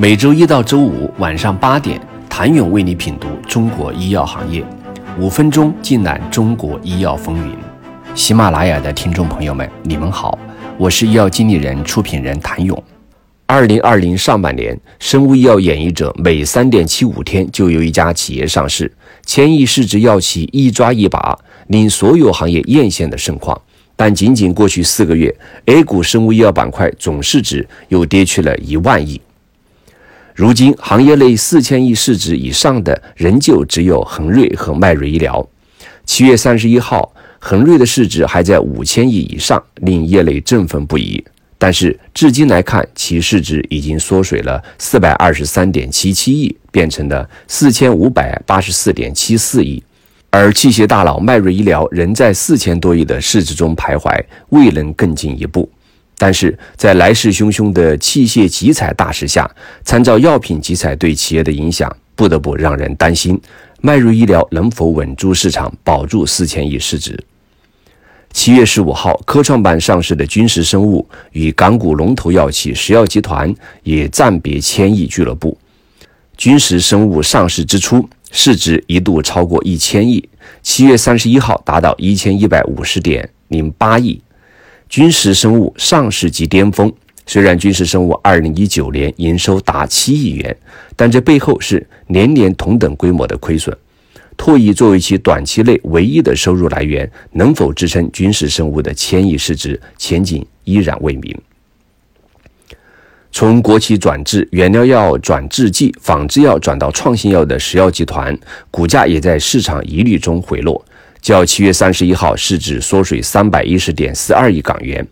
每周一到周五晚上八点，谭勇为你品读中国医药行业，五分钟尽览中国医药风云。喜马拉雅的听众朋友们，你们好，我是医药经理人、出品人谭勇。二零二零上半年，生物医药演绎者每三点七五天就有一家企业上市，千亿市值药企一抓一把，令所有行业艳羡的盛况。但仅仅过去四个月，A 股生物医药板块总市值又跌去了一万亿。如今，行业内四千亿市值以上的仍旧只有恒瑞和迈瑞医疗。七月三十一号，恒瑞的市值还在五千亿以上，令业内振奋不已。但是，至今来看，其市值已经缩水了四百二十三点七七亿，变成了四千五百八十四点七四亿。而器械大佬迈瑞医疗仍在四千多亿的市值中徘徊，未能更进一步。但是在来势汹汹的器械集采大势下，参照药品集采对企业的影响，不得不让人担心迈瑞医疗能否稳住市场，保住四千亿市值。七月十五号，科创板上市的君实生物与港股龙头药企石药集团也暂别千亿俱乐部。君实生物上市之初，市值一度超过一千亿，七月三十一号达到一千一百五十点零八亿。军事生物上市即巅峰，虽然军事生物二零一九年营收达七亿元，但这背后是年年同等规模的亏损。拓意作为其短期内唯一的收入来源，能否支撑军事生物的千亿市值，前景依然未明。从国企转制、原料药转制剂、仿制药转到创新药的石药集团，股价也在市场疑虑中回落。较七月三十一号市值缩水三百一十点四二亿港元，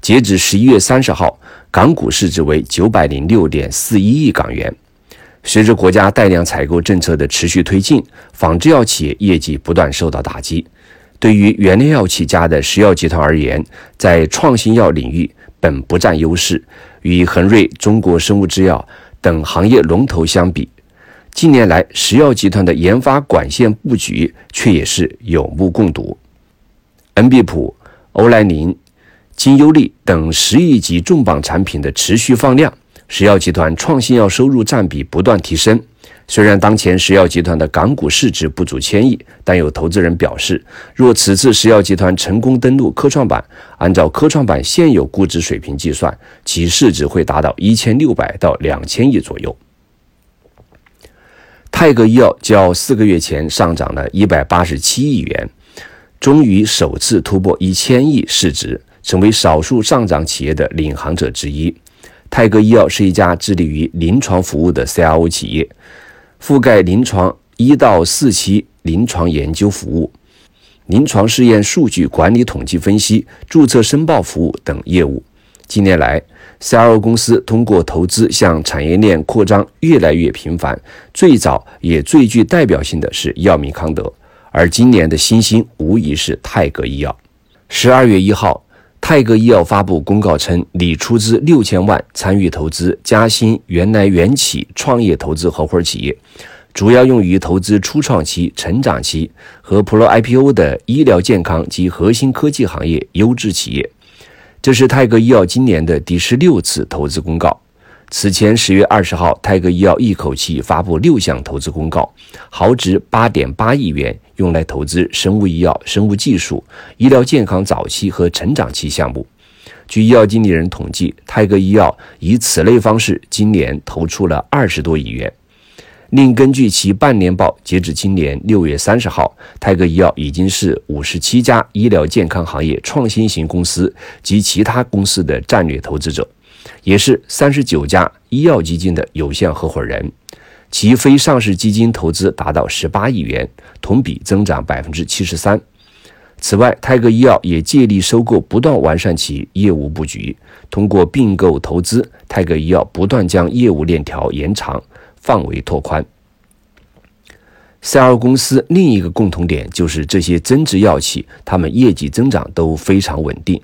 截止十一月三十号，港股市值为九百零六点四一亿港元。随着国家带量采购政策的持续推进，仿制药企业业绩不断受到打击。对于原料药起家的石药集团而言，在创新药领域本不占优势，与恒瑞、中国生物制药等行业龙头相比。近年来，石药集团的研发管线布局却也是有目共睹。恩必普、欧莱宁、金优利等十亿级重磅产品的持续放量，石药集团创新药收入占比不断提升。虽然当前石药集团的港股市值不足千亿，但有投资人表示，若此次石药集团成功登陆科创板，按照科创板现有估值水平计算，其市值会达到一千六百到两千亿左右。泰格医药较四个月前上涨了一百八十七亿元，终于首次突破一千亿市值，成为少数上涨企业的领航者之一。泰格医药是一家致力于临床服务的 CRO 企业，覆盖临床一到四期临床研究服务、临床试验数据管理、统计分析、注册申报服务等业务。近年来，CRO 公司通过投资向产业链扩张越来越频繁。最早也最具代表性的是药明康德，而今年的新星无疑是泰格医药。十二月一号，泰格医药发布公告称，拟出资六千万参与投资嘉兴原来元起创业投资合伙企业，主要用于投资初创期、成长期和 Pro IPO 的医疗健康及核心科技行业优质企业。这是泰格医药今年的第十六次投资公告。此前十月二十号，泰格医药一口气发布六项投资公告，豪值八点八亿元，用来投资生物医药、生物技术、医疗健康早期和成长期项目。据医药经理人统计，泰格医药以此类方式今年投出了二十多亿元。另根据其半年报，截至今年六月三十号，泰格医药已经是五十七家医疗健康行业创新型公司及其他公司的战略投资者，也是三十九家医药基金的有限合伙人，其非上市基金投资达到十八亿元，同比增长百分之七十三。此外，泰格医药也借力收购，不断完善其业务布局，通过并购投资，泰格医药不断将业务链条延长。范围拓宽。赛尔公司另一个共同点就是这些增值药企，他们业绩增长都非常稳定。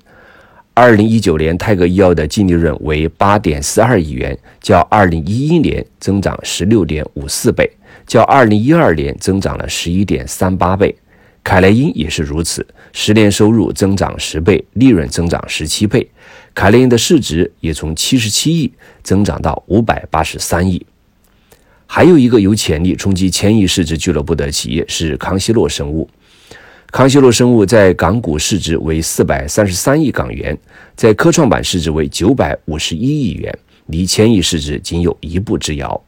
二零一九年，泰格医药的净利润为八点四二亿元，较二零一一年增长十六点五四倍，较二零一二年增长了十一点三八倍。凯莱因也是如此，十年收入增长十倍，利润增长十七倍。凯莱因的市值也从七十七亿增长到五百八十三亿。还有一个有潜力冲击千亿市值俱乐部的企业是康希诺生物。康希诺生物在港股市值为四百三十三亿港元，在科创板市值为九百五十一亿元，离千亿市值仅有一步之遥。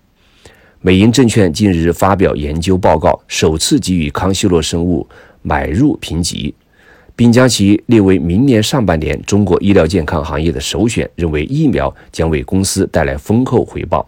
美银证券近日发表研究报告，首次给予康希诺生物买入评级，并将其列为明年上半年中国医疗健康行业的首选，认为疫苗将为公司带来丰厚回报。